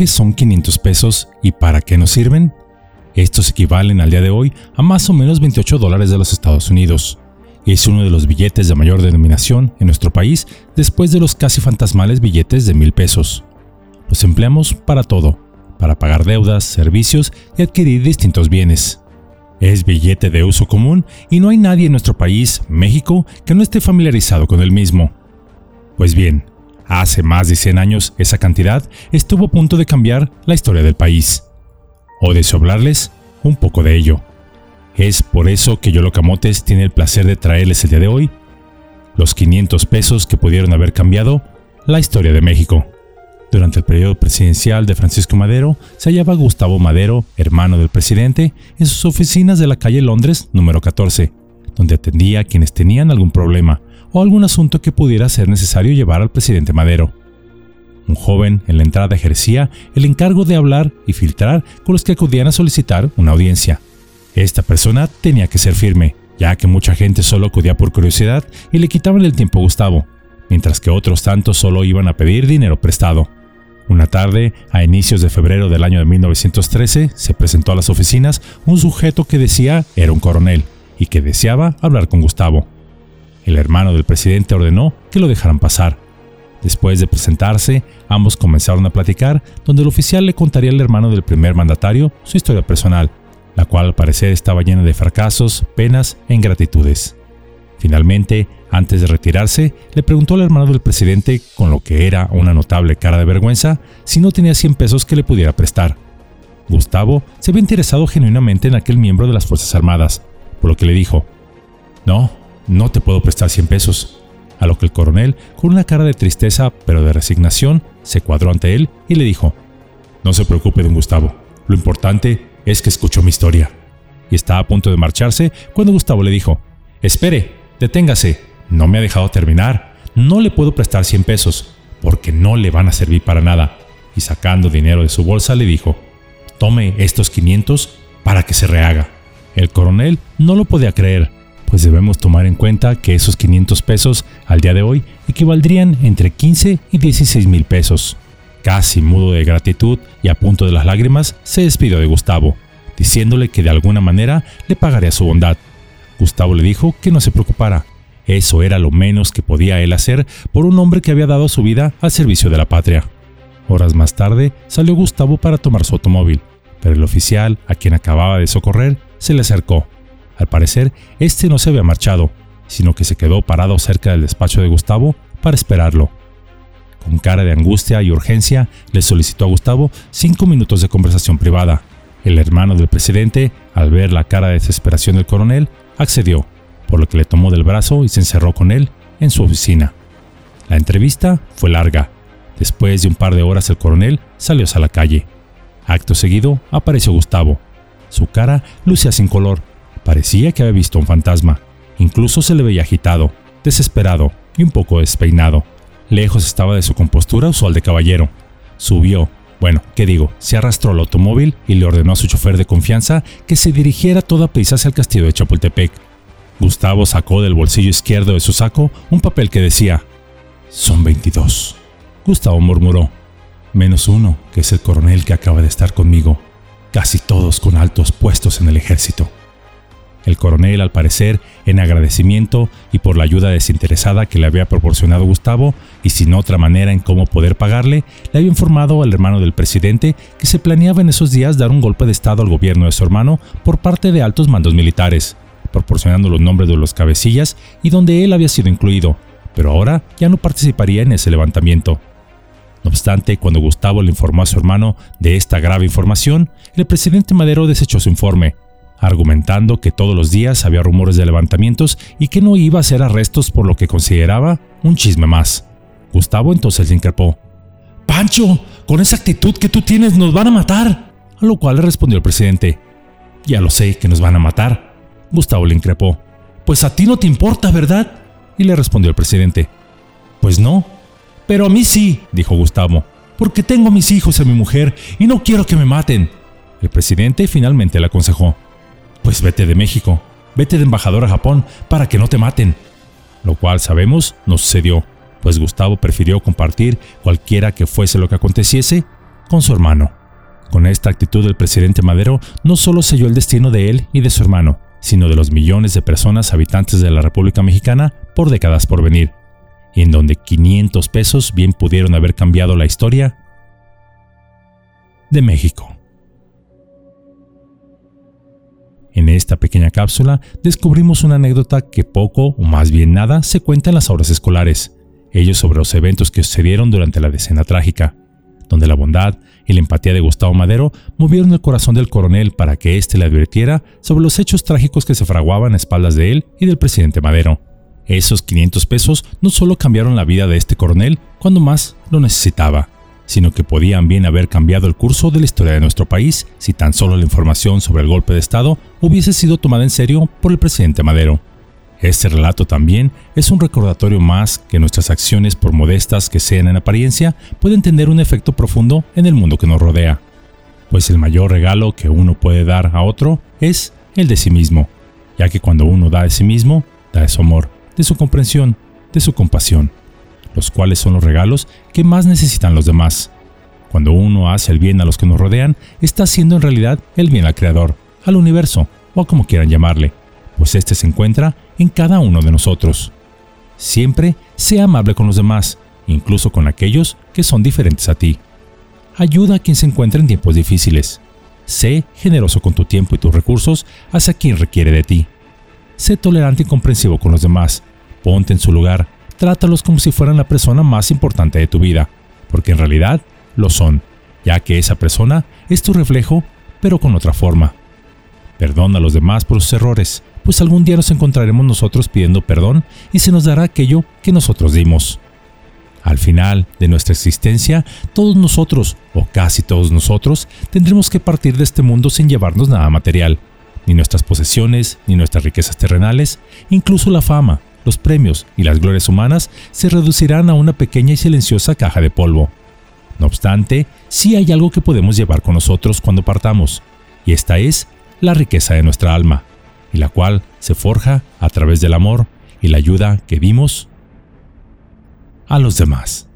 ¿qué son 500 pesos y para qué nos sirven? Estos equivalen al día de hoy a más o menos 28 dólares de los Estados Unidos. Es uno de los billetes de mayor denominación en nuestro país después de los casi fantasmales billetes de mil pesos. Los empleamos para todo, para pagar deudas, servicios y adquirir distintos bienes. Es billete de uso común y no hay nadie en nuestro país, México, que no esté familiarizado con el mismo. Pues bien, hace más de 100 años esa cantidad estuvo a punto de cambiar la historia del país. O de hablarles un poco de ello. Es por eso que Yolo Camotes tiene el placer de traerles el día de hoy los 500 pesos que pudieron haber cambiado la historia de México. Durante el periodo presidencial de Francisco Madero, se hallaba Gustavo Madero, hermano del presidente, en sus oficinas de la calle Londres número 14, donde atendía a quienes tenían algún problema o algún asunto que pudiera ser necesario llevar al presidente Madero. Un joven en la entrada ejercía el encargo de hablar y filtrar con los que acudían a solicitar una audiencia. Esta persona tenía que ser firme, ya que mucha gente solo acudía por curiosidad y le quitaban el tiempo a Gustavo, mientras que otros tantos solo iban a pedir dinero prestado. Una tarde, a inicios de febrero del año de 1913, se presentó a las oficinas un sujeto que decía era un coronel y que deseaba hablar con Gustavo. El hermano del presidente ordenó que lo dejaran pasar. Después de presentarse, ambos comenzaron a platicar, donde el oficial le contaría al hermano del primer mandatario su historia personal, la cual al parecer estaba llena de fracasos, penas e ingratitudes. Finalmente, antes de retirarse, le preguntó al hermano del presidente, con lo que era una notable cara de vergüenza, si no tenía 100 pesos que le pudiera prestar. Gustavo se había interesado genuinamente en aquel miembro de las Fuerzas Armadas, por lo que le dijo, No, no te puedo prestar 100 pesos. A lo que el coronel, con una cara de tristeza pero de resignación, se cuadró ante él y le dijo, No se preocupe, don Gustavo, lo importante es que escuchó mi historia. Y estaba a punto de marcharse cuando Gustavo le dijo, Espere, deténgase, no me ha dejado terminar, no le puedo prestar 100 pesos, porque no le van a servir para nada. Y sacando dinero de su bolsa le dijo, Tome estos 500 para que se rehaga. El coronel no lo podía creer, pues debemos tomar en cuenta que esos 500 pesos al día de hoy equivaldrían entre 15 y 16 mil pesos. Casi mudo de gratitud y a punto de las lágrimas, se despidió de Gustavo, diciéndole que de alguna manera le pagaría su bondad. Gustavo le dijo que no se preocupara, eso era lo menos que podía él hacer por un hombre que había dado su vida al servicio de la patria. Horas más tarde salió Gustavo para tomar su automóvil, pero el oficial, a quien acababa de socorrer, se le acercó. Al parecer, este no se había marchado, sino que se quedó parado cerca del despacho de Gustavo para esperarlo. Con cara de angustia y urgencia, le solicitó a Gustavo cinco minutos de conversación privada. El hermano del presidente, al ver la cara de desesperación del coronel, accedió, por lo que le tomó del brazo y se encerró con él en su oficina. La entrevista fue larga. Después de un par de horas el coronel salió a la calle. Acto seguido apareció Gustavo. Su cara lucía sin color. Parecía que había visto un fantasma. Incluso se le veía agitado, desesperado y un poco despeinado. Lejos estaba de su compostura usual de caballero. Subió, bueno, ¿qué digo? Se arrastró al automóvil y le ordenó a su chofer de confianza que se dirigiera toda prisa hacia el castillo de Chapultepec. Gustavo sacó del bolsillo izquierdo de su saco un papel que decía, son 22. Gustavo murmuró, menos uno, que es el coronel que acaba de estar conmigo, casi todos con altos puestos en el ejército. El coronel, al parecer, en agradecimiento y por la ayuda desinteresada que le había proporcionado Gustavo, y sin otra manera en cómo poder pagarle, le había informado al hermano del presidente que se planeaba en esos días dar un golpe de Estado al gobierno de su hermano por parte de altos mandos militares, proporcionando los nombres de los cabecillas y donde él había sido incluido, pero ahora ya no participaría en ese levantamiento. No obstante, cuando Gustavo le informó a su hermano de esta grave información, el presidente Madero desechó su informe, argumentando que todos los días había rumores de levantamientos y que no iba a hacer arrestos por lo que consideraba un chisme más. Gustavo entonces le increpó. Pancho, con esa actitud que tú tienes nos van a matar. A lo cual le respondió el presidente. Ya lo sé que nos van a matar. Gustavo le increpó. Pues a ti no te importa, ¿verdad? Y le respondió el presidente. Pues no. Pero a mí sí, dijo Gustavo, porque tengo a mis hijos y a mi mujer y no quiero que me maten. El presidente finalmente le aconsejó. Pues vete de México, vete de embajador a Japón para que no te maten. Lo cual sabemos no sucedió, pues Gustavo prefirió compartir cualquiera que fuese lo que aconteciese con su hermano. Con esta actitud el presidente Madero no solo selló el destino de él y de su hermano, sino de los millones de personas habitantes de la República Mexicana por décadas por venir, y en donde 500 pesos bien pudieron haber cambiado la historia de México. En esta pequeña cápsula descubrimos una anécdota que poco o más bien nada se cuenta en las aulas escolares, ellos sobre los eventos que sucedieron durante la decena trágica, donde la bondad y la empatía de Gustavo Madero movieron el corazón del coronel para que éste le advirtiera sobre los hechos trágicos que se fraguaban a espaldas de él y del presidente Madero. Esos 500 pesos no solo cambiaron la vida de este coronel cuando más lo necesitaba, sino que podían bien haber cambiado el curso de la historia de nuestro país si tan solo la información sobre el golpe de Estado hubiese sido tomada en serio por el presidente Madero. Este relato también es un recordatorio más que nuestras acciones, por modestas que sean en apariencia, pueden tener un efecto profundo en el mundo que nos rodea. Pues el mayor regalo que uno puede dar a otro es el de sí mismo, ya que cuando uno da de sí mismo, da de su amor, de su comprensión, de su compasión, los cuales son los regalos que más necesitan los demás. Cuando uno hace el bien a los que nos rodean, está haciendo en realidad el bien al Creador, al universo, o como quieran llamarle, pues éste se encuentra en cada uno de nosotros. Siempre sea amable con los demás, incluso con aquellos que son diferentes a ti. Ayuda a quien se encuentra en tiempos difíciles. Sé generoso con tu tiempo y tus recursos hacia quien requiere de ti. Sé tolerante y comprensivo con los demás. Ponte en su lugar. Trátalos como si fueran la persona más importante de tu vida, porque en realidad lo son, ya que esa persona es tu reflejo, pero con otra forma. Perdona a los demás por sus errores pues algún día nos encontraremos nosotros pidiendo perdón y se nos dará aquello que nosotros dimos. Al final de nuestra existencia, todos nosotros, o casi todos nosotros, tendremos que partir de este mundo sin llevarnos nada material, ni nuestras posesiones, ni nuestras riquezas terrenales, incluso la fama, los premios y las glorias humanas se reducirán a una pequeña y silenciosa caja de polvo. No obstante, sí hay algo que podemos llevar con nosotros cuando partamos, y esta es la riqueza de nuestra alma, y la cual se forja a través del amor y la ayuda que dimos a los demás.